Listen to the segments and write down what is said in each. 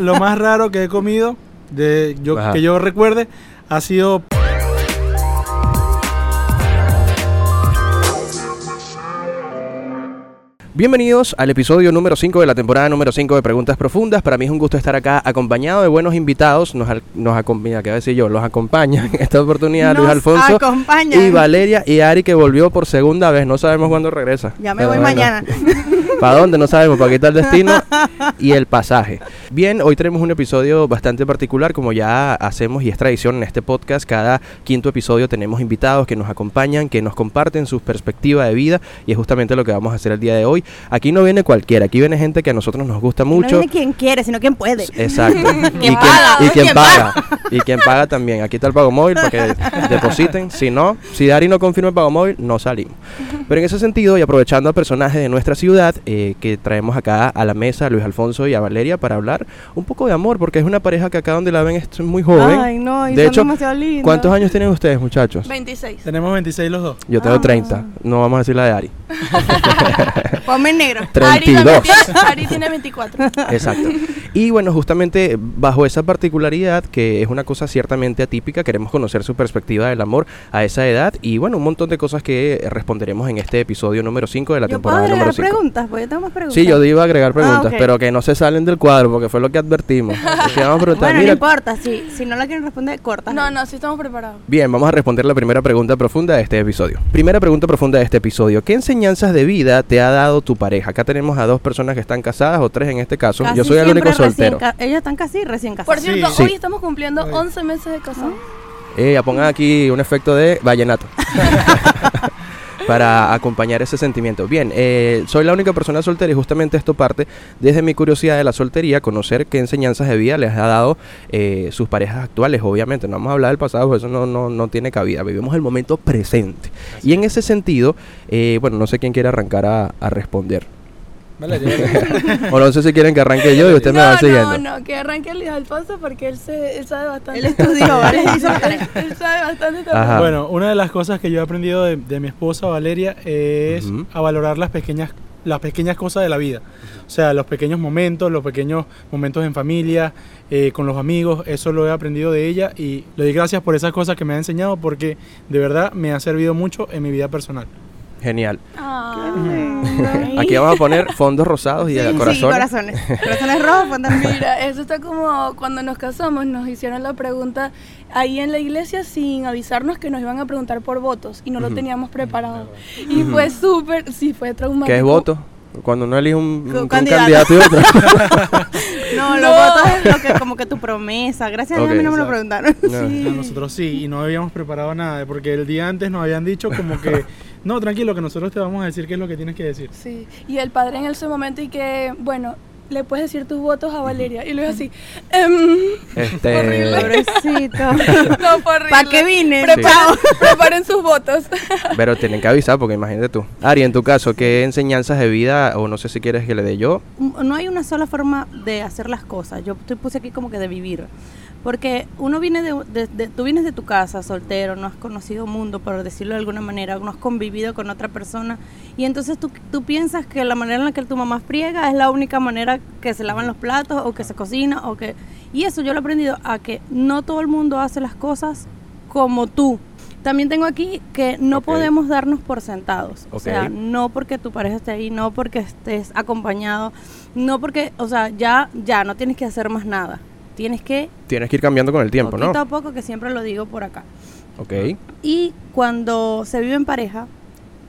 lo más raro que he comido, de, yo, Ajá. que yo recuerde, ha sido Bienvenidos al episodio número 5 de la temporada número 5 de Preguntas Profundas. Para mí es un gusto estar acá acompañado de buenos invitados. Nos, nos acompaña, ¿qué voy a decir yo? Los acompañan en esta oportunidad Luis Alfonso acompañan. y Valeria y Ari que volvió por segunda vez. No sabemos cuándo regresa. Ya me Pero voy bueno. mañana. ¿Para dónde? No sabemos. Para quitar el destino y el pasaje. Bien, hoy tenemos un episodio bastante particular, como ya hacemos y es tradición en este podcast. Cada quinto episodio tenemos invitados que nos acompañan, que nos comparten su perspectiva de vida y es justamente lo que vamos a hacer el día de hoy. Aquí no viene cualquiera, aquí viene gente que a nosotros nos gusta mucho. No viene quien quiere, sino quien puede. Exacto. y quien, paga, y quien quien paga. Y quien paga también. Aquí está el pago móvil para que depositen. Si no, si Dari no confirma el pago móvil, no salimos. Pero en ese sentido, y aprovechando a personajes de nuestra ciudad, eh, que traemos acá a la mesa a Luis Alfonso y a Valeria para hablar un poco de amor, porque es una pareja que acá donde la ven es muy joven. Ay, no, y de son hecho, demasiado lindos. ¿cuántos años tienen ustedes, muchachos? 26. tenemos 26 los dos. Yo tengo Ah. 30. No vamos a decir la de Ari. Ponme en negro. Ari, también 32. tiene, Ari tiene 24. Exacto. Y bueno, justamente bajo esa particularidad, que es una cosa ciertamente atípica, queremos conocer su perspectiva del amor a esa edad y bueno, un montón de cosas que responderemos en este episodio número 5 de la ¿Yo puedo temporada número agregar 5. preguntas? Porque yo tengo más preguntas. Sí, yo iba a agregar preguntas, ok. pero que no se salen del cuadro, porque fue lo que advertimos. Vamos a preguntar, Bueno, no mira, importa. Si, si no la quieren responder, corta. No, no, sí estamos preparados. Bien, vamos a responder la primera pregunta profunda de este episodio. Primera pregunta profunda de este episodio. ¿Qué enseñanzas de vida te ha dado tu pareja? Acá tenemos a dos personas que están casadas, o tres en este caso. Casi Yo soy el único soltero. Ellos están casi recién Por casados. cierto, Sí. hoy estamos cumpliendo Ay. 11 meses de casados. Eh, ya pongan aquí un efecto de vallenato. para acompañar ese sentimiento. Bien, eh, soy la única persona soltera y justamente esto parte desde mi curiosidad de la soltería, conocer qué enseñanzas de vida les ha dado eh, sus parejas actuales, obviamente. No vamos a hablar del pasado, eso no, no, no tiene cabida. Vivimos el momento presente. Y en ese sentido, eh, bueno, no sé quién quiere arrancar a responder. O no sé si quieren que arranque yo y usted me va no, siguiendo. no, no, que arranque Luis Alfonso porque él, se, él sabe bastante. Él estudió, ¿vale? Él, sabe bastante también. Bueno, una de las cosas que yo he aprendido de, de mi esposa Valeria es a valorar las pequeñas las pequeñas cosas de la vida. O sea, los pequeños momentos, los pequeños momentos en familia, eh, con los amigos, eso lo he aprendido de ella y le doy gracias por esas cosas que me ha enseñado porque de verdad me ha servido mucho en mi vida personal. Genial. Ay. Aquí vamos a poner fondos rosados y Sí, eh, sí, corazones. corazones. Corazones rojos, fondos Mira, eso está como cuando nos casamos, nos hicieron la pregunta ahí en la iglesia sin avisarnos que nos iban a preguntar por votos y no lo teníamos preparado. Y fue súper, sí, fue traumático. ¿Qué es voto? Cuando uno elige un, candidato. candidato y otro. No, los votos es lo que, como que tu promesa. Gracias a Dios a mí no me lo preguntaron. No. Sí. Nosotros sí, y no habíamos preparado nada, porque el día antes nos habían dicho como que, no, tranquilo, que nosotros te vamos a decir qué es lo que tienes que decir. Sí, y el padre en ese momento y que, bueno, le puedes decir tus votos a Valeria. Y luego así, em, Este, Horrible. Pobrecito. no, fue horrible. ¿Para qué vine? Preparen, preparen sus votos. pero tienen que avisar porque imagínate tú. Ari, en tu caso, ¿qué enseñanzas de vida o no sé si quieres que le dé yo? no hay una sola forma de hacer las cosas. Yo te puse aquí como que de vivir. Porque uno viene de, de- de- tú vienes de tu casa soltero, no has conocido mundo, por decirlo de alguna manera, no has convivido con otra persona. Y entonces tú, tú piensas que la manera en la que tu mamá friega es la única manera que se lavan los platos o que se cocina o que... Y eso yo lo he aprendido a que no todo el mundo hace las cosas como tú. También tengo aquí que no podemos darnos por sentados. O sea, no porque tu pareja esté ahí, no porque estés acompañado, no porque, o sea, ya, ya no tienes que hacer más nada. Tienes que, Tienes que ir cambiando con el tiempo, poquito ¿no? a poco, que siempre lo digo por acá. Ok. Y cuando se vive en pareja,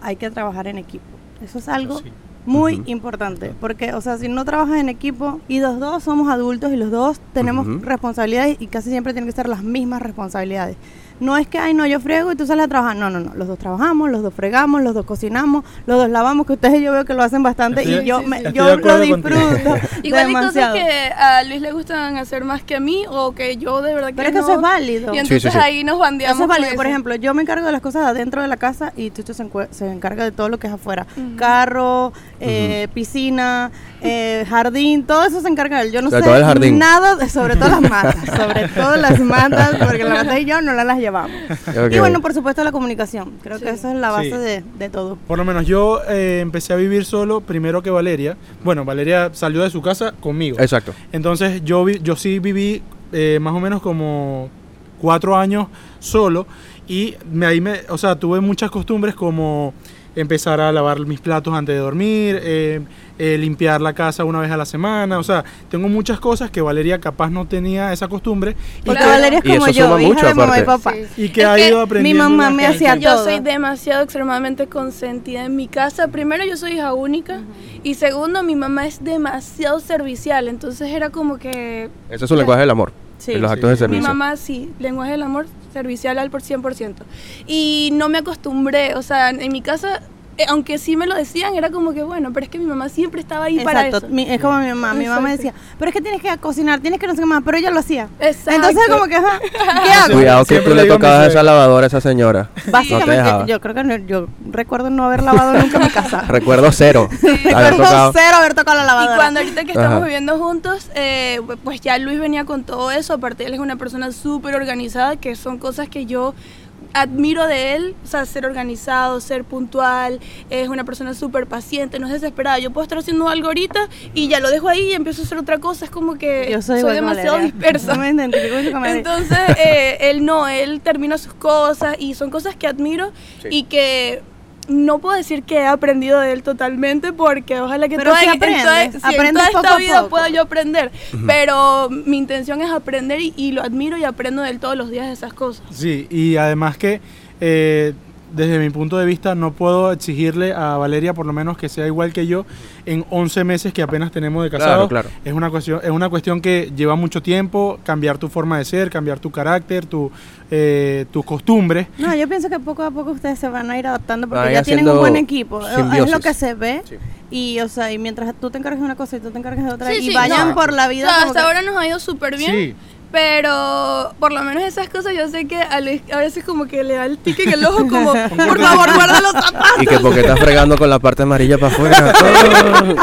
hay que trabajar en equipo. Eso es algo Sí. muy importante, porque, o sea, si no trabajas en equipo y los dos somos adultos y los dos tenemos responsabilidades y casi siempre tienen que ser las mismas responsabilidades. No es que, ay, no, yo friego y tú sales a trabajar. No, no, no. Los dos trabajamos, los dos fregamos, los dos cocinamos, los dos lavamos, que ustedes yo veo que lo hacen bastante Estoy- y yo, sí, me- sí. Yo lo disfruto Igual hay cosas demasiado. que a Luis le gustan hacer más que a mí o que yo de verdad que Pero es que eso es válido. Y entonces Sí, sí, sí. ahí nos bandeamos. Eso es válido. Por ejemplo, yo me encargo de las cosas adentro de la casa y Chucho se, se encarga de todo lo que es afuera. Carro, eh, piscina, eh, jardín, todo eso se encarga él. Yo no Sobre sé todo el jardín. nada, sobre todo las matas, sobre todo las matas, porque la mata y yo no las llevamos. Y bueno, por supuesto la comunicación. Creo que esa es la base Sí. de, de todo. Por lo menos yo eh, empecé a vivir solo primero que Valeria. Bueno, Valeria salió de su casa conmigo. Exacto. Entonces yo, vi- yo sí viví eh, más o menos como cuatro años solo y me, ahí me, o sea, tuve muchas costumbres como empezar a lavar mis platos antes de dormir, eh, eh, limpiar la casa una vez a la semana, o sea, tengo muchas cosas que Valeria capaz no tenía esa costumbre y Porque que, Valeria es como eso yo, suma hija mucho, de mamá y papá. Sí. y que Es ha que ido mi aprendiendo. mamá una me hacía Yo todo. soy demasiado extremadamente consentida en mi casa. Primero, yo soy hija única. Y segundo, mi mamá es demasiado servicial. Entonces era como que Ese es un lenguaje del amor. Sí. en los Sí. actos de Mi servicio. mi mamá sí, lenguaje del amor servicial al por 100%. Y no me acostumbré, o sea, en mi casa, aunque sí me lo decían, era como que bueno, pero es que mi mamá siempre estaba ahí para Exacto, eso. mi- es como mi mamá. Mi mamá me Exacto. decía, pero es que tienes que cocinar, tienes que no sé qué más, pero ella lo hacía. Exacto. Entonces, como que, ajá, ¿qué hago? Cuidado que Siempre tú le tocabas esa lavadora a esa señora. No te Básicamente, yo creo que no, yo recuerdo no haber lavado nunca mi casa. Recuerdo cero. Recuerdo tocado. cero haber tocado la Y lavadora. cuando ahorita que estamos Ajá. viviendo juntos, eh, pues ya Luis venía con todo eso. Aparte, él es una persona súper organizada, que son cosas que yo admiro de él. O sea, ser organizado, ser puntual. Es una persona súper paciente, no es desesperada. Yo puedo estar haciendo algo ahorita y ya lo dejo ahí y empiezo a hacer otra cosa. Es como que yo soy, demasiado Valeria. dispersa. No. Entonces, eh, él no, él termina sus cosas y son cosas que admiro Sí. y que no puedo decir que he aprendido de él totalmente porque ojalá que Pero toda, sí en- en toda- aprendes, sí, en aprendes toda poco esta a vida poco. pueda yo aprender, pero mi intención es aprender y, y lo admiro y aprendo de él todos los días de esas cosas. Sí, y además que eh, desde mi punto de vista no puedo exigirle a Valeria por lo menos que sea igual que yo en 11 meses que apenas tenemos de casados. Claro, claro. Es una cuestión es una cuestión que lleva mucho tiempo, cambiar tu forma de ser, cambiar tu carácter, tu eh, tus costumbres. No, yo pienso que poco a poco ustedes se van a ir adaptando porque ya tienen un buen equipo. Es lo que se ve. Sí. Y, o sea, y mientras tú te encargas de una cosa y tú te encargas de otra, Sí, y sí, vayan no. por la O vida. sea, como hasta que- ahora nos ha ido súper bien. Pero por lo menos esas cosas yo sé que a, Luis a veces como que le da el tique en el ojo como, por favor, guarda los zapatos. Y que porque estás fregando con la parte amarilla para afuera.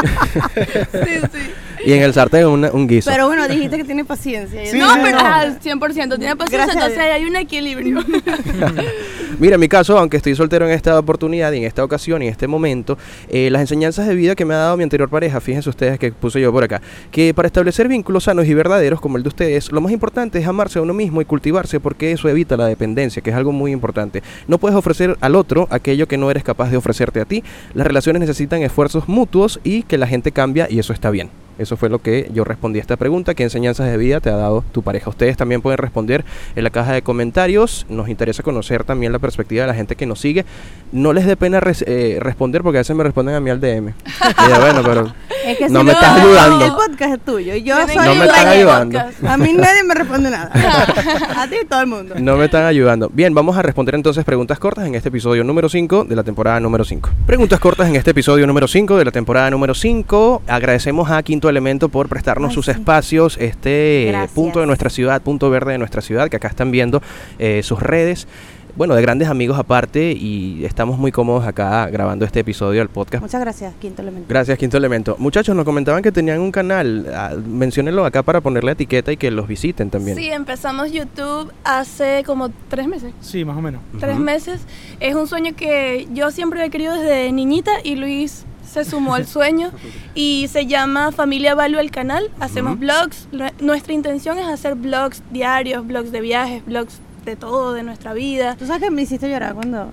Sí, sí. Y en el sartén una- un guiso. Pero bueno, dijiste que tiene paciencia. Sí, no, sí, pero no. ah, 100%, tiene paciencia, Gracias entonces hay un equilibrio. Mira, en mi caso, aunque estoy soltero en esta oportunidad y en esta ocasión y en este momento, eh, las enseñanzas de vida que me ha dado mi anterior pareja, fíjense ustedes que puse yo por acá, que para establecer vínculos sanos y verdaderos como el de ustedes, lo más importante es amarse a uno mismo y cultivarse porque eso evita la dependencia, que es algo muy importante. No puedes ofrecer al otro aquello que no eres capaz de ofrecerte a ti. Las relaciones necesitan esfuerzos mutuos y que la gente cambia y eso está bien. Eso fue lo que yo respondí a esta pregunta. ¿Qué enseñanzas de vida te ha dado tu pareja? Ustedes también pueden responder en la caja de comentarios. Nos interesa conocer también la perspectiva de la gente que nos sigue. No les dé pena res- eh, responder porque a veces me responden a mí al DM. Y yo, bueno, pero Es que No si me estás ayudando. El podcast es tuyo. Yo soy No me están ayudando. A mí nadie me responde nada. a ti y todo el mundo. no me están ayudando. Bien, vamos a responder entonces preguntas cortas en este episodio número 5 de la temporada número 5. Preguntas cortas en este episodio número 5 de la temporada número 5. Agradecemos a Quinto Elemento por prestarnos Ay, sus sí. espacios, este Gracias. punto de nuestra ciudad, punto verde de nuestra ciudad, que acá están viendo eh, sus redes. Bueno, de grandes amigos aparte y estamos muy cómodos acá grabando este episodio del podcast. Muchas gracias, Quinto Elemento. Gracias, Quinto Elemento. Muchachos, nos comentaban que tenían un canal. Ah, menciónenlo acá para ponerle etiqueta y que los visiten también. Sí, empezamos YouTube hace como tres meses. Sí, más o menos. Tres meses. Es un sueño que yo siempre he querido desde niñita y Luis se sumó al sueño y se llama Familia Value el canal. Hacemos blogs. Nue- Nuestra intención es hacer blogs diarios, blogs de viajes, blogs de todo, de nuestra vida. Tú sabes que me hiciste llorar cuando,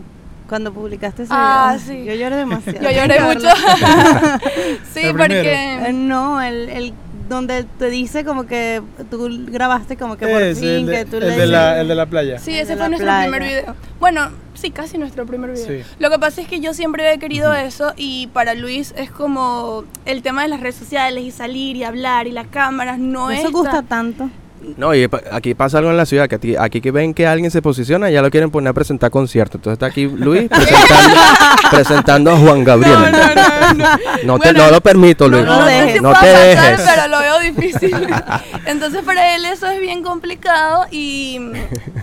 cuando publicaste ese Ah, video. sí. Yo lloré demasiado. Yo lloré mucho. sí, El porque... Eh, no, el, el donde te dice como que tú grabaste como que por Es fin, el, de, que tú el le de dices- la, el de la playa. Sí, El ese fue nuestro playa. primer video. Bueno, sí, casi nuestro primer video. Sí. Lo que pasa es que yo siempre he querido eso y para Luis es como el tema de las redes sociales y salir y hablar y las cámaras no es Eso gusta tan- tanto. No, y aquí pasa algo en la ciudad, que aquí, aquí que ven que alguien se posiciona, ya lo quieren poner a presentar concierto. Entonces está aquí Luis presentando, presentando a Juan Gabriel. No, no, no, no. No te Bueno, lo permito, Luis. no dejes. te pasar, dejes. pero lo difícil. Entonces para él eso es bien complicado y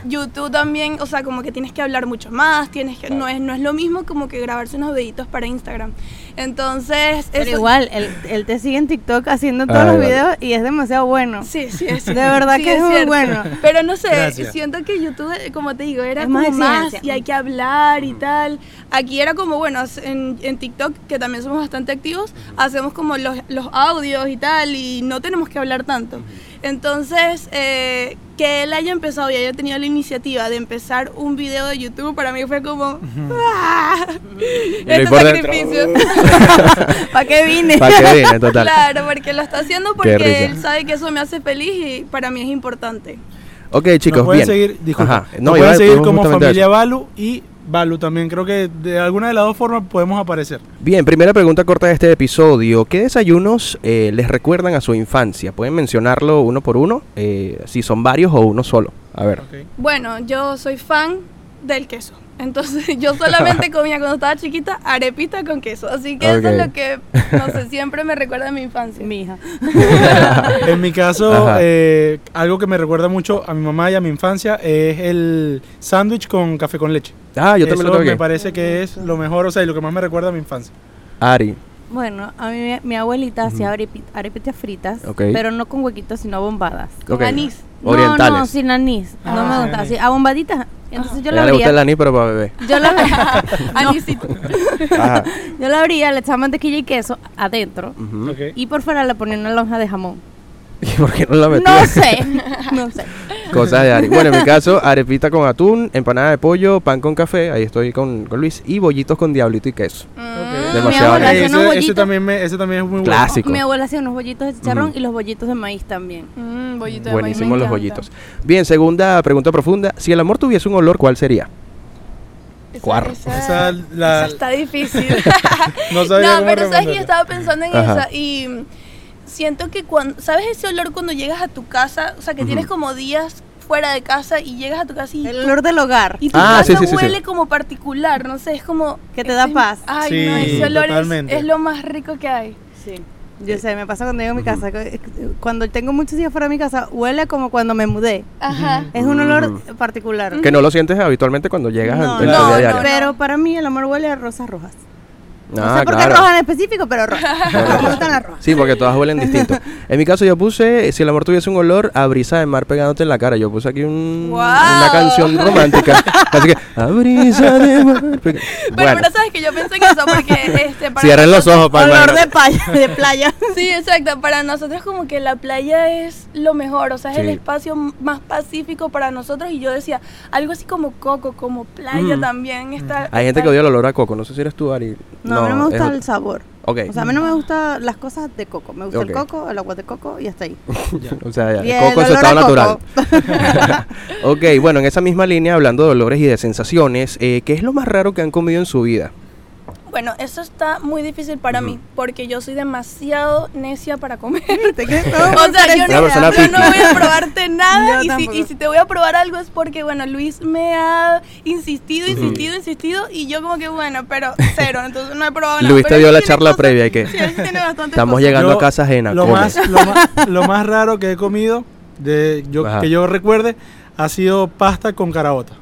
YouTube también, o sea, como que tienes que hablar mucho más, tienes que, no es, no es lo mismo como que grabarse unos videitos para Instagram. Entonces, Pero eso- igual, él, él te sigue en TikTok haciendo todos Ah, los vale. videos y es demasiado bueno. Sí, sí, es De verdad que es muy cierto. bueno. Pero no sé, Gracias. siento que YouTube, como te digo, era Es como más más, y hay que hablar y tal. Aquí era como, bueno, en, en TikTok, que también somos bastante activos, hacemos como los, los audios y tal, y no tenemos que hablar tanto. Entonces, eh, que él haya empezado y haya tenido la iniciativa de empezar un video de YouTube, para mí fue como, ¡ah! Este sacrificio. ¿Para qué vine? ¿Para qué viene, total? Claro, porque lo está haciendo porque él sabe que eso me hace feliz y para mí es importante. Ok, chicos, Nos pueden bien. seguir, disculpa, nos pueden seguir como familia eso. Balu y Balu también. Creo que de alguna de las dos formas podemos aparecer. Bien, primera pregunta corta de este episodio. ¿Qué desayunos eh, les recuerdan a su infancia? ¿Pueden mencionarlo uno por uno? Eh, si son varios o uno solo. A ver. Bueno, yo soy fan del queso. Entonces yo solamente comía cuando estaba chiquita arepita con queso. Así que eso es lo que, no sé, siempre me recuerda a mi infancia. Mi hija. En mi caso, eh, algo que me recuerda mucho a mi mamá y a mi infancia es el sándwich con café con leche. Ah, yo también Eso lo tengo me parece que es lo mejor, o sea, y lo que más me recuerda a mi infancia. Ari. Bueno, a mí mi, abuelita hacía arepi- arepitas fritas, Ok. pero no con huequitos, sino bombadas. Con Ok. anís. Orientales. No, no, sin anís. No Ah, me sin gusta. anís. Así, a bombaditas. Entonces yo A la ella le gusta el abría. anís, pero para bebé. Yo la, abría- Anisito. Ajá. yo la abría, le echaba mantequilla y queso adentro. Ujú. Ok. Y por fuera le ponía una lonja de jamón. ¿Y por qué no la metí? No sé, no sé. Cosas de Ari. Bueno, en mi caso, arepita con atún, empanada de pollo, pan con café, ahí estoy con, con Luis, y bollitos con diablito y queso. Mm, Demasiado ese bollitos. también me- ese también es muy bueno. Clásico. Mi abuela hacía unos bollitos de chicharrón y los bollitos de maíz también. mm, bollito de maíz, me Buenísimos los bollitos. Bien, segunda pregunta profunda. Si el amor tuviese un olor, ¿cuál sería? Cuarro. esa- Esa, la- esa está difícil. no sabía no, cómo pero sabes que yo estaba pensando en Ajá. esa y siento que cuando, ¿sabes ese olor cuando llegas a tu casa? O sea, que tienes como días fuera de casa y llegas a tu casa y El tu- olor del hogar. Y tu Ah, casa sí, sí, sí, sí. huele como particular, no sé, es como... Que te da ese- paz. Ay, Sí, no, ese olor es, lo más rico que hay. Sí. Yo sé, me pasa cuando llego a mi casa. que- Cuando tengo muchos días fuera de mi casa, huele como cuando me mudé. Ajá. Es un olor particular. Que no lo sientes habitualmente cuando llegas No, en tu no, día no, diario. Pero para mí el amor huele a rosas rojas. No Ah, sé por qué rojas en específico, pero rojas. Me gustan las rojas. Sí, porque todas huelen distinto. En mi caso yo puse, si el amor tuviese un olor, a brisa de mar pegándote en la cara. Yo puse aquí un- Wow. una canción romántica. Así que, a brisa de mar. pega-". Pero, Bueno, pero sabes que yo pensé en eso porque este, para cierren los ojos para Olor de playa. De playa. Sí, exacto. Para nosotros como que la playa es lo mejor, o sea, es el espacio más pacífico para nosotros. Y yo decía, algo así como coco, como playa Mm. también. Está, Hay gente que odia el olor a coco. No sé si eres tú, Ari. No, a mí no me gusta el sabor. O sea, a mí no me gustan las cosas de coco. Me gusta el coco, el agua de coco y hasta ahí. o sea, ya, Y el coco en su estado natural. ok, bueno, en esa misma línea, hablando de olores y de sensaciones, eh, ¿qué es lo más raro que han comido en su vida? Bueno, eso está muy difícil para mí, porque yo soy demasiado necia para comer. ¿Te O sea, yo no, yo no voy a probarte nada y si, tampoco. y si te voy a probar algo es porque, bueno, Luis me ha insistido, insistido, insistido y yo como que, bueno, pero cero, entonces no he probado nada. Luis te dio la charla cosas- previa y que Sí, estamos cosas. llegando Yo- a casa ajena. Lo come. más, lo, más, lo más raro que he comido, de, yo, Ajá. que yo recuerde, ha sido pasta con caraota.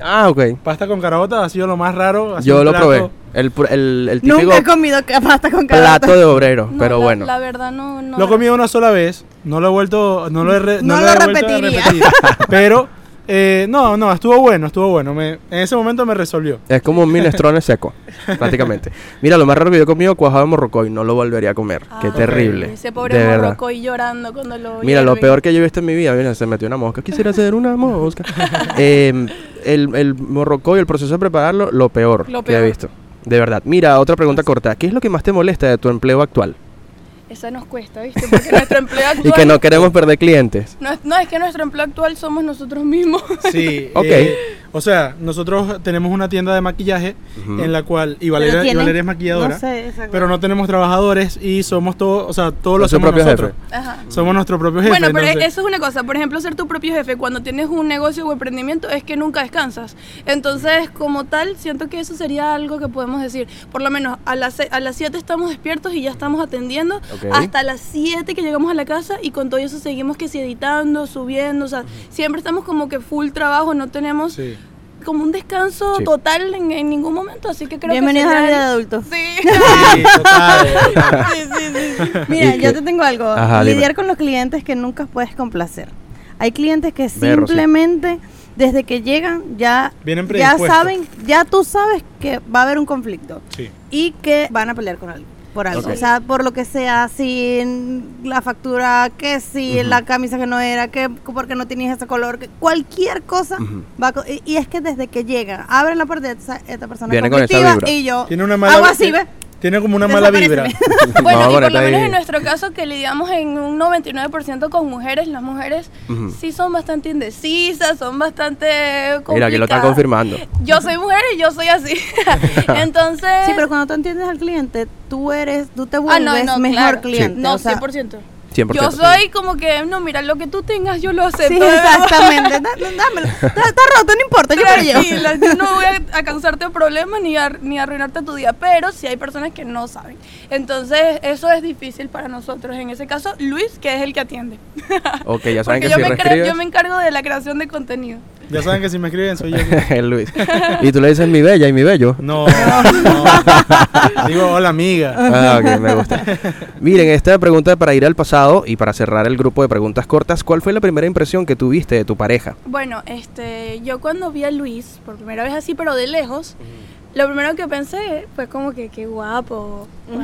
Ah, ok. Pasta con caraota ha sido lo más raro. Yo lo plato- probé. El, el, el típico Nunca he comido pasta con plato carota. de obrero, No, pero la- bueno. La verdad no, no. Lo he comido una sola vez, no lo he vuelto, no lo he, re- No no lo lo he vuelto a repetiría. repetir. Pero, eh, no, no, estuvo bueno, estuvo bueno. Me, en ese momento me resolvió. Es como un minestrone seco, prácticamente. Mira, lo más raro que yo he comido cuajado de morrocoy, no lo volvería a comer. Qué Ah, terrible. Ese pobre de verdad. morrocoy llorando cuando lo Mira, lo peor que yo he visto en mi vida, mira, se metió una mosca. Quisiera ser una mosca. Eh, el, el morrocoy, el proceso de prepararlo, lo peor, Lo que he peor. visto. De verdad. Mira, otra pregunta corta. ¿Qué es lo que más te molesta de tu empleo actual? Esa nos cuesta, ¿viste? Porque nuestro empleo actual... Y que no queremos perder clientes. No, es- no, es que nuestro empleo actual somos nosotros mismos. Sí. Ok. eh, O sea, nosotros tenemos una tienda de maquillaje Ujú. en la cual, y Pero Valeria, y tienen- Valeria es maquilladora, No sé, pero no tenemos trabajadores y somos todos, o sea, todos lo hacemos nosotros. Ajá. Somos nuestro propio jefe. Bueno, pero entonces- eso es una cosa. Por ejemplo, ser tu propio jefe cuando tienes un negocio o emprendimiento es que nunca descansas. Entonces, como tal, siento que eso sería algo que podemos decir. Por lo menos a las, a las 7 estamos despiertos y ya estamos atendiendo. Hasta las 7 que llegamos a la casa y con todo eso seguimos que si editando, subiendo. O sea, siempre estamos como que full trabajo. No tenemos Sí. como un descanso Sí. total en, en ningún momento. Así que creo Bienvenidos que a la vida de adultos. Sí. Sí, total, total. sí, sí, sí. Mira, ¿Y yo te tengo algo. Ajá, dime. Lidiar con los clientes que nunca puedes complacer. Hay clientes que Berro, simplemente desde que llegan ya, ya saben, ya tú sabes que va a haber un conflicto Sí. y que van a pelear con algo. Por algo, o sea, por lo que sea, si en la factura, que si la camisa que no era, que porque no tenías ese color, que cualquier cosa va a co- y, y es que desde que llegan, abren la puerta, esta, esta persona Viene es con esa conflictiva vibra. y yo Tiene una mala hago así, ¿ves? Tiene como una mala vibra. Bueno, y por lo menos ahí. en nuestro caso que lidiamos en un 99% con mujeres, las mujeres sí son bastante indecisas, son bastante complicadas. Mira, aquí lo están confirmando. Yo soy mujer y yo soy así. Entonces... Sí, pero cuando tú entiendes al cliente, tú eres, tú te Ah, vuelves no, no, mejor claro. cliente. No, o sea, 100%. 100%. Yo soy como que, no, mira, lo que tú tengas yo lo acepto. Sí, exactamente. Dámelo. Está, está roto, no importa, yo me lo yo no voy a, a causarte problemas ni a, ni a arruinarte tu día, pero sí hay personas que no saben. Entonces, eso es difícil para nosotros. En ese caso, Luis, que es el que atiende. Ok, ya saben Porque que yo, si me reescribes... yo me encargo de la creación de contenido. Ya saben que si me escriben soy yo. el Luis. Y tú le dices mi bella y mi bello. No, no. Digo, hola amiga. Ah, ok, me gusta. Miren, esta pregunta para ir al pasado y para cerrar el grupo de preguntas cortas, ¿cuál fue la primera impresión que tuviste de tu pareja? Bueno, este, yo cuando vi a Luis, por primera vez así, pero de lejos, lo primero que pensé fue como que qué guapo. Wow.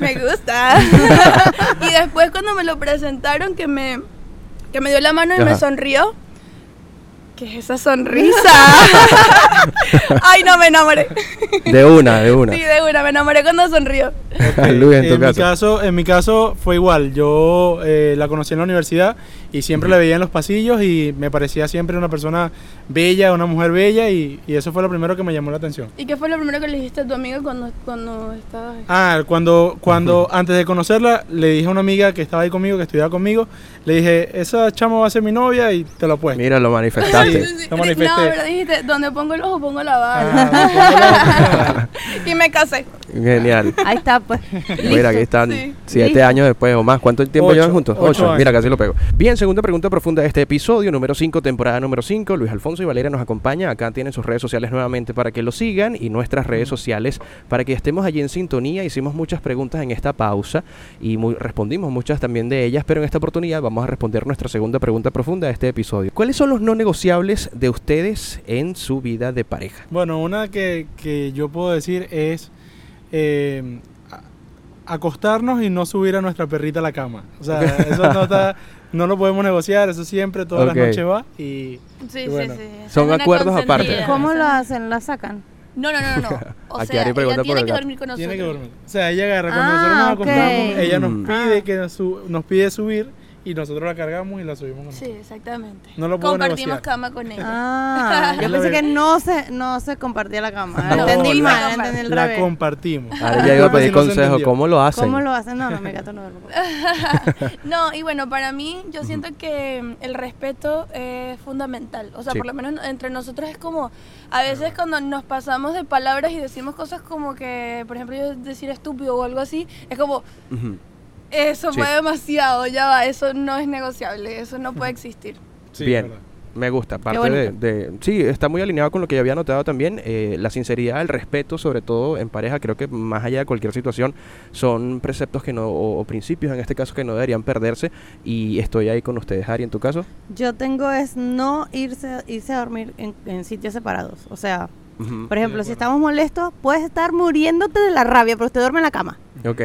me gusta. y después cuando me lo presentaron, que me, que me dio la mano y me sonrió. ¿Qué es esa sonrisa? Ay, no, me enamoré. De una, de una. Sí, de una, me enamoré cuando sonrió. Luis, en tu en caso. Mi caso. En mi caso fue igual. Yo eh, la conocí en la universidad y siempre la veía en los pasillos y me parecía siempre una persona bella, una mujer bella y, y eso fue lo primero que me llamó la atención. ¿Y qué fue lo primero que le dijiste a tu amigo cuando, cuando estabas Ah, cuando, cuando antes de conocerla le dije a una amiga que estaba ahí conmigo, que estudiaba conmigo, le dije, esa chama va a ser mi novia y te lo apuesto. Mira, lo manifestaste. Sí. Lo manifesté. No, pero dijiste, donde pongo el ojo pongo la bala. Ah, y me casé. Genial. Ahí está, pues. Mira, aquí están Sí. siete Listo. años después o más. ¿Cuánto tiempo Ocho, llevan juntos? ocho. Mira, casi lo pego. Bien, segunda pregunta profunda de este episodio, número 5, temporada número 5. Luis Alfonso y Valeria nos acompañan. Acá tienen sus redes sociales nuevamente para que lo sigan y nuestras redes sociales para que estemos allí en sintonía. Hicimos muchas preguntas en esta pausa y muy- respondimos muchas también de ellas, pero en esta oportunidad vamos a responder nuestra segunda pregunta profunda de este episodio. ¿Cuáles son los no negociables de ustedes en su vida de pareja? Bueno, una que, que yo puedo decir es eh, acostarnos y no subir a nuestra perrita a la cama. O sea, eso no, está, no lo podemos negociar, eso siempre todas Ok. las noches va y Sí, Y bueno, sí, sí. Esa son es una acuerdos aparte. consentida. ¿Cómo lo hacen? ¿La sacan? No, no, no, no. no. O Aquí sea, Ari pregunta ella por tiene el que gato. dormir con nosotros. tiene que dormir. O sea, ella agarra, cuando Ah, nosotros nos ok. acostamos, ella Mm. nos pide que nos, su- nos pide subir y nosotros la cargamos y la subimos. con Sí, exactamente. No lo puedo Compartimos negociar. cama con ella. Ah, yo pensé que no se, no se compartía la cama. No, entendí la- mal, entendí el La revés. compartimos. Ahora ya iba a pedir si no se consejo. entendió. ¿Cómo lo hacen? ¿Cómo lo hacen? No, no, mi gato no duerme. No, y bueno, para mí yo siento que mm, el respeto es fundamental. O sea, Sí. por lo menos entre nosotros es como, a veces cuando nos pasamos de palabras y decimos cosas como que, por ejemplo, yo decir estúpido o algo así, es como, Ujú. Eso Sí. fue demasiado, ya va, eso no es negociable, eso no puede existir. Sí, Bien. verdad. Me gusta, parte de, de- Sí, está muy alineado con lo que yo había notado también. eh, la sinceridad, el respeto, sobre todo en pareja, creo que más allá de cualquier situación, son preceptos que no, o, o principios en este caso que no deberían perderse. Y estoy ahí con ustedes, Ari, en tu caso. Yo tengo es no irse, irse a dormir en, en sitios separados. O sea, por ejemplo, si estamos molestos, puedes estar muriéndote de la rabia, pero usted duerme en la cama. Ok.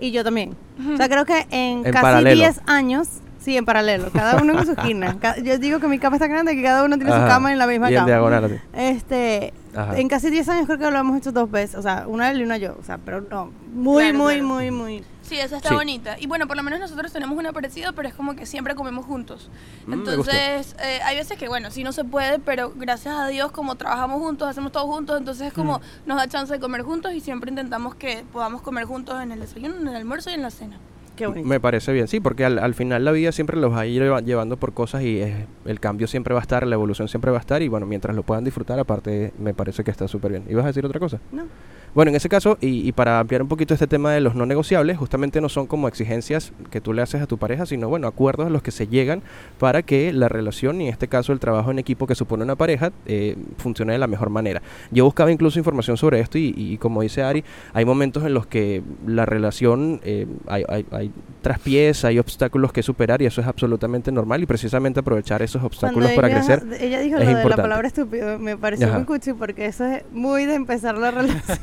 Y yo también. O sea, creo que en, En casi paralelo. 10 años, sí, en paralelo, cada uno en su esquina. Yo digo que mi cama está grande y que cada uno tiene Ajá. su cama en la misma Y en cama. diagonal, así. Este, Ajá. en casi 10 años creo que lo hemos hecho dos veces, o sea, una él y una yo, o sea, pero no, muy, Claro, muy, claro. muy, muy. Sí, esa está Sí. bonita. Y bueno, por lo menos nosotros tenemos una parecida, pero es como que siempre comemos juntos. Mm. Entonces, eh, hay veces que, bueno, sí no se puede, pero gracias a Dios, como trabajamos juntos, hacemos todo juntos, entonces es como nos da chance de comer juntos y siempre intentamos que podamos comer juntos en el desayuno, en el almuerzo y en la cena. Qué bonito. Me parece bien, sí, porque al, al final la vida siempre los va a ir lleva- llevando por cosas y eh, el cambio siempre va a estar, la evolución siempre va a estar y bueno, mientras lo puedan disfrutar, aparte me parece que está súper bien. ¿Ibas a decir otra cosa? No. Bueno, en ese caso, y, y para ampliar un poquito este tema de los no negociables, justamente no son como exigencias que tú le haces a tu pareja, sino bueno, acuerdos a los que se llegan para que la relación, y en este caso el trabajo en equipo que supone una pareja, eh, funcione de la mejor manera. Yo buscaba incluso información sobre esto y, y como dice Ari, hay momentos en los que la relación, eh, hay, hay, hay traspiés, hay obstáculos que superar y eso es absolutamente normal y precisamente aprovechar esos obstáculos Cuando para ella, crecer. ella dijo es lo de la palabra estúpido, me pareció Ajá. muy cuchi porque eso es muy de empezar la relación.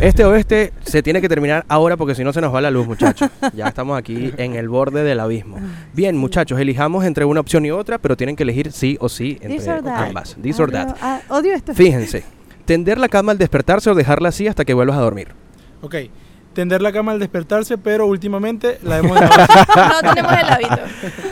Este oeste se tiene que terminar ahora porque si no se nos va la luz, muchachos. Ya estamos aquí en el borde del abismo. Bien, muchachos, elijamos entre una opción y otra, pero tienen que elegir sí o sí entre This or that. ambas. This or Odio- that. ah, odio esto. Fíjense, tender la cama al despertarse o dejarla así hasta que vuelvas a dormir. Ok. Tender la cama al despertarse, pero últimamente la hemos dejado así. No tenemos el hábito.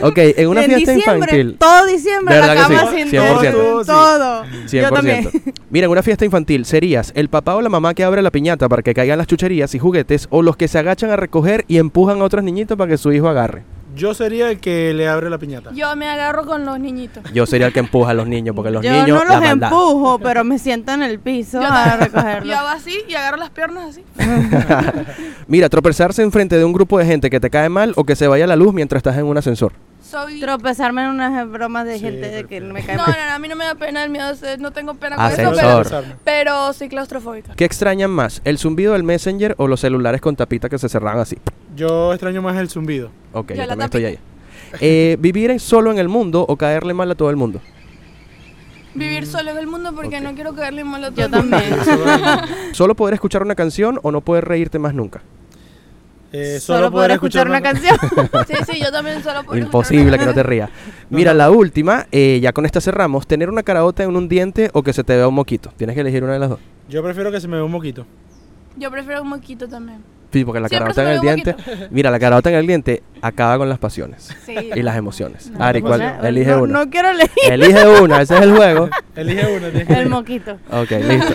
Ok, en una en fiesta diciembre, infantil. todo diciembre la cama sí, sin 100%. todo, todo. Yo también. 100%. Mira, en una fiesta infantil, ¿serías el papá o la mamá que abre la piñata para que caigan las chucherías y juguetes o los que se agachan a recoger y empujan a otros niñitos para que su hijo agarre? Yo sería el que le abre la piñata. Yo me agarro con los niñitos. Yo sería el que empuja a los niños porque los Yo niños no la los empujo, pero me siento en el piso Yo a recogerlos. Yo hago así y agarro las piernas así. Mira, tropezarse enfrente de un grupo de gente que te cae mal o que se vaya la luz mientras estás en un ascensor. Soy... Tropezarme en unas bromas de Sí, gente de que me cae No, mal. no, no, a mí no me da pena el miedo, no tengo pena con Ascensor. eso, pero, soy claustrofóbica. ¿Qué extrañan más? ¿El zumbido del Messenger o los celulares con tapita que se cerran así? Yo extraño más el zumbido. Ok, Yo yo, también estoy ahí. Eh, ¿Vivir en- solo en el mundo o caerle mal a todo el mundo? Vivir solo en el mundo porque no quiero caerle mal a todo Yo el mundo. también. ¿Solo poder escuchar una canción o no poder reírte más nunca? Eh, Solo poder escuchar una canción. Sí, sí, yo también solo puedo Imposible que no te rías. Mira, la última, eh, ya con esta cerramos. ¿Tener una caraota en un diente o que se te vea un moquito? Tienes que elegir una de las dos. Yo prefiero que se me vea un moquito. Yo prefiero un moquito también. Sí, porque la Siempre caraota en el diente... Mira, la caraota en el diente acaba con las pasiones Sí. y las emociones. No, Ari, ¿cuál? no, Elige no, una. No quiero elegir Elige una, ese es el juego. Elige una. el elegir. moquito. Ok, listo.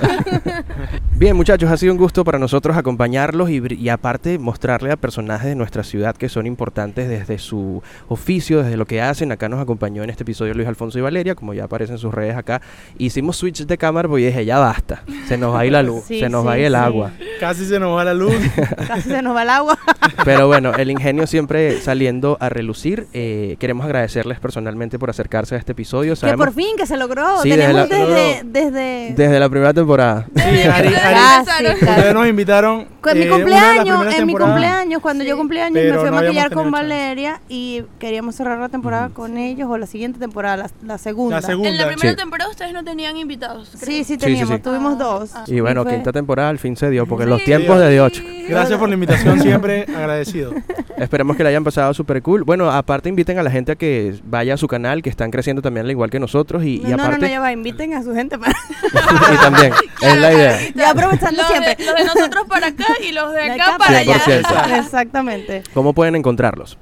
Bien, muchachos, ha sido un gusto para nosotros acompañarlos y, aparte mostrarle a personajes de nuestra ciudad que son importantes desde su oficio, desde lo que hacen. Acá nos acompañó en este episodio Luis Alfonso y Valeria, como ya aparecen en sus redes acá. Hicimos switch de cámara porque dije, ya basta, se nos va a ir la luz, Sí, se nos sí, va a ir el sí. agua. Casi se nos va la luz. Casi se nos va el agua. Pero bueno, el ingenio siempre saliendo a relucir. Eh, queremos agradecerles personalmente por acercarse a este episodio. Que Sabemos por fin, que se logró. Sí, desde Tenemos la- desde, desde, desde la primera temporada. Sí, Ari, Ari, Casi, ustedes nos invitaron. Con mi eh, las cumpleaños, en mi cumpleaños, cuando Sí. yo cumpleaños me fui a no maquillar con chance. Valeria y queríamos cerrar la temporada con ellos o la siguiente temporada, la, la segunda. La segunda. En la primera Sí. temporada ustedes no tenían invitados. creo. Sí, sí sí, teníamos, sí. tuvimos Ah, dos. ah. Y bueno, fue- quinta temporada al fin se dio, porque Sí. los tiempos de Dios. Gracias por la invitación, siempre agradecido. Esperemos que la hayan pasado súper cool. Bueno, aparte inviten a la gente a que vaya a su canal, que están creciendo también al igual que nosotros. Y, y No, no, no, aparte... ya va, inviten a su gente para... y también, es la idea. Ya aprovechando Los siempre. de, los de nosotros para acá y los de De acá, acá para allá. 100%. Exactamente. ¿Cómo pueden encontrarlos?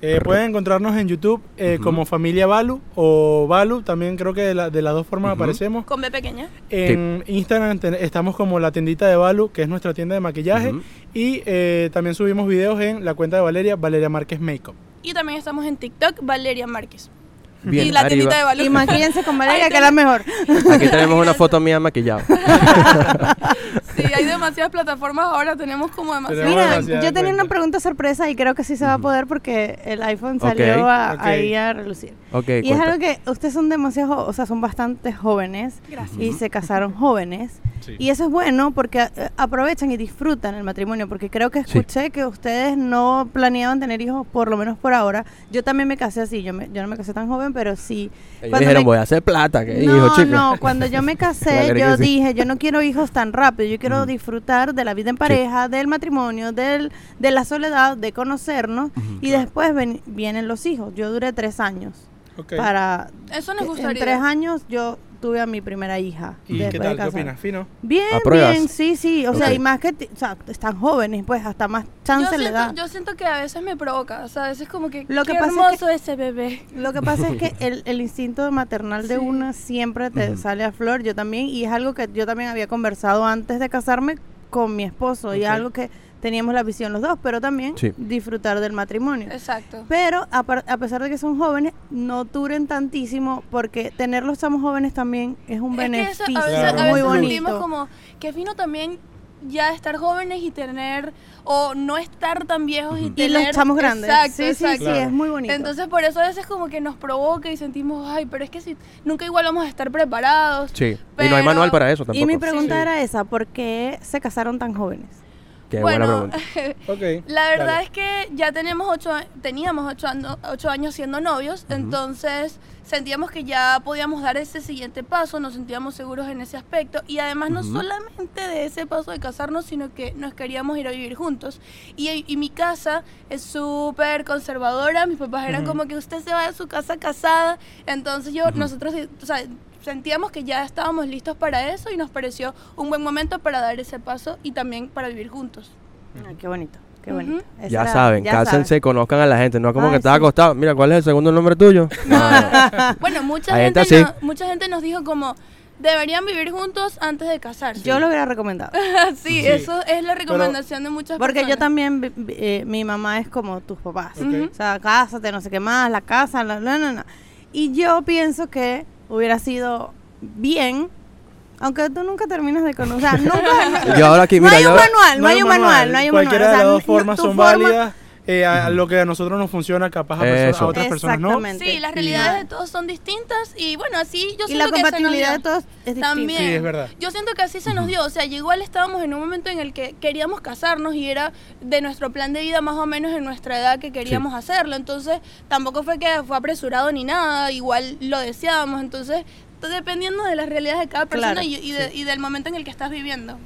Eh, pueden encontrarnos en YouTube eh, como Familia Balu o Balu, también creo que de, la- de las dos formas aparecemos. Con B pequeña. En Instagram ten- estamos como la tiendita de Balu, que es nuestra tienda de maquillaje. Y eh, también subimos videos en la cuenta de Valeria, Valeria Márquez Makeup. Y también estamos en TikTok, Valeria Márquez. Bien, y la arriba. tiendita de valor. Y maquillense con Valeria, que es la mejor. Aquí tenemos una foto mía maquillada. Sí, hay demasiadas plataformas ahora, tenemos como demasiadas. Mira, demasiada yo tenía cuenta. una pregunta sorpresa y creo que sí se va a poder porque el iPhone salió a- Ok. ahí a relucir. Ok, Y es cuenta. algo que ustedes son demasiado, o sea, son bastante jóvenes Gracias. y se casaron jóvenes. Sí. Y eso es bueno porque eh, aprovechan y disfrutan el matrimonio, porque creo que Sí. escuché que ustedes no planeaban tener hijos, por lo menos por ahora. Yo también me casé así, yo, me- yo no me casé tan joven, pero sí. Ellos Cuando dijeron, me- voy a hacer plata. ¿Qué no, dijo, chico? no, cuando yo me casé, yo que sí. dije, yo no quiero hijos tan rápido, yo quiero Ujú. disfrutar de la vida en pareja, del matrimonio, del, de la soledad, de conocernos, y después ven- vienen los hijos. Yo duré tres años para... Eso nos en gustaría. tres años yo tuve a mi primera hija. ¿Y qué tal? ¿Qué opinas? ¿Fino? Bien, ¿Apruebas? bien, sí, sí. O sea, y más que, o sea, están jóvenes, pues hasta más Yo chance le siento, da. yo siento que a veces me provoca, o sea, a veces como que Lo que qué pasa es hermoso ese bebé. Lo que pasa es que el, el instinto maternal de Sí. una siempre te sale a flor. Yo también, y es algo que yo también había conversado antes de casarme con mi esposo, y algo que teníamos la visión los dos, pero también Sí. disfrutar del matrimonio. Exacto. Pero a, a pesar de que son jóvenes, no duren tantísimo porque tenerlos estamos jóvenes también es un Es que eso, beneficio a veces, Claro. a muy veces bonito. sentimos como que fino también ya estar jóvenes y tener o no estar tan viejos y Ujú. y tener los chamos grandes. Exacto, sí, sí, sí, es muy bonito. Entonces por eso a veces como que nos provoca y sentimos, ay, pero es que si nunca igual vamos a estar preparados. Sí. y no hay manual para eso tampoco. y mi pregunta Sí. era esa, ¿por qué se casaron tan jóvenes? Qué buena bueno, pregunta. Ok. La verdad dale. es que ya tenemos ocho, teníamos ocho, ano- ocho años siendo novios, entonces sentíamos que ya podíamos dar ese siguiente paso, nos sentíamos seguros en ese aspecto y además no solamente de ese paso de casarnos, sino que nos queríamos ir a vivir juntos. Y, y mi casa es súper conservadora, mis papás eran como que usted se va de su casa casada, entonces yo, nosotros, o sea, sentíamos que ya estábamos listos para eso y nos pareció un buen momento para dar ese paso y también para vivir juntos. Ay, qué bonito, qué bonito. Esa Ya era- saben, ya cásense, saben. conozcan a la gente. No como Ay, que estaba sí. acostado. Mira, ¿cuál es el segundo nombre tuyo? No, no. Bueno, mucha gente, gente no- mucha gente nos dijo como deberían vivir juntos antes de casarse. Yo lo hubiera recomendado. sí, Sí. eso es la recomendación de muchas Porque yo personas. también, vi- vi- eh, mi mamá es como tus papás. Ok. O sea, cásate, no sé qué más, la casa, la, no, no, no. Y yo pienso que hubiera sido bien, aunque tú nunca terminas de conocer. O sea, nunca. Yo ahora aquí, no mira, hay yo- un manual, no hay un manual, no hay un manual. Cualquiera de las dos no- formas son válidas. Eh, a, a lo que a nosotros nos funciona, capaz a, personas- a otras personas no. Sí, las Y- realidades de todos son distintas y bueno, así yo Y siento la que se nos compatibilidad dio. de todos es distinta. También. Sí, es verdad. Yo siento que así se nos dio. O sea, igual estábamos en un momento en el que queríamos casarnos y era de nuestro plan de vida más o menos en nuestra edad que queríamos hacerlo. Entonces, tampoco fue que fue apresurado ni nada. Igual lo deseábamos. Entonces, dependiendo de las realidades de cada persona Claro, y, y de- y del momento en el que estás viviendo.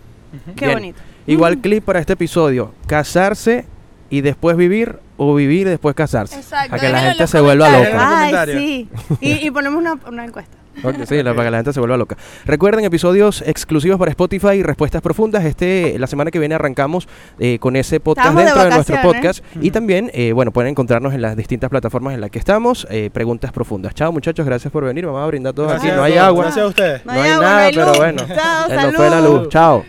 Qué Bien. bonito. Igual clip para este episodio. Casarse y después vivir o vivir y después casarse. Exacto, Para que la gente se vuelva loca. Ay, sí. Y, y ponemos una, una encuesta. Ok, sí, la- para que la gente se vuelva loca. Recuerden episodios exclusivos para Spotify y respuestas profundas. Este, la semana que viene arrancamos eh, con ese podcast Estamos dentro de, nuestro podcast. Y también, eh, bueno, pueden encontrarnos en las distintas plataformas en las que estamos. eh, preguntas profundas. Chao, muchachos, gracias por venir. Vamos a brindar todos Gracias aquí. No hay agua. Gracias a ustedes. No hay agua, nada, no hay pero bueno. Chao, nos fue la salud. luz. Chao.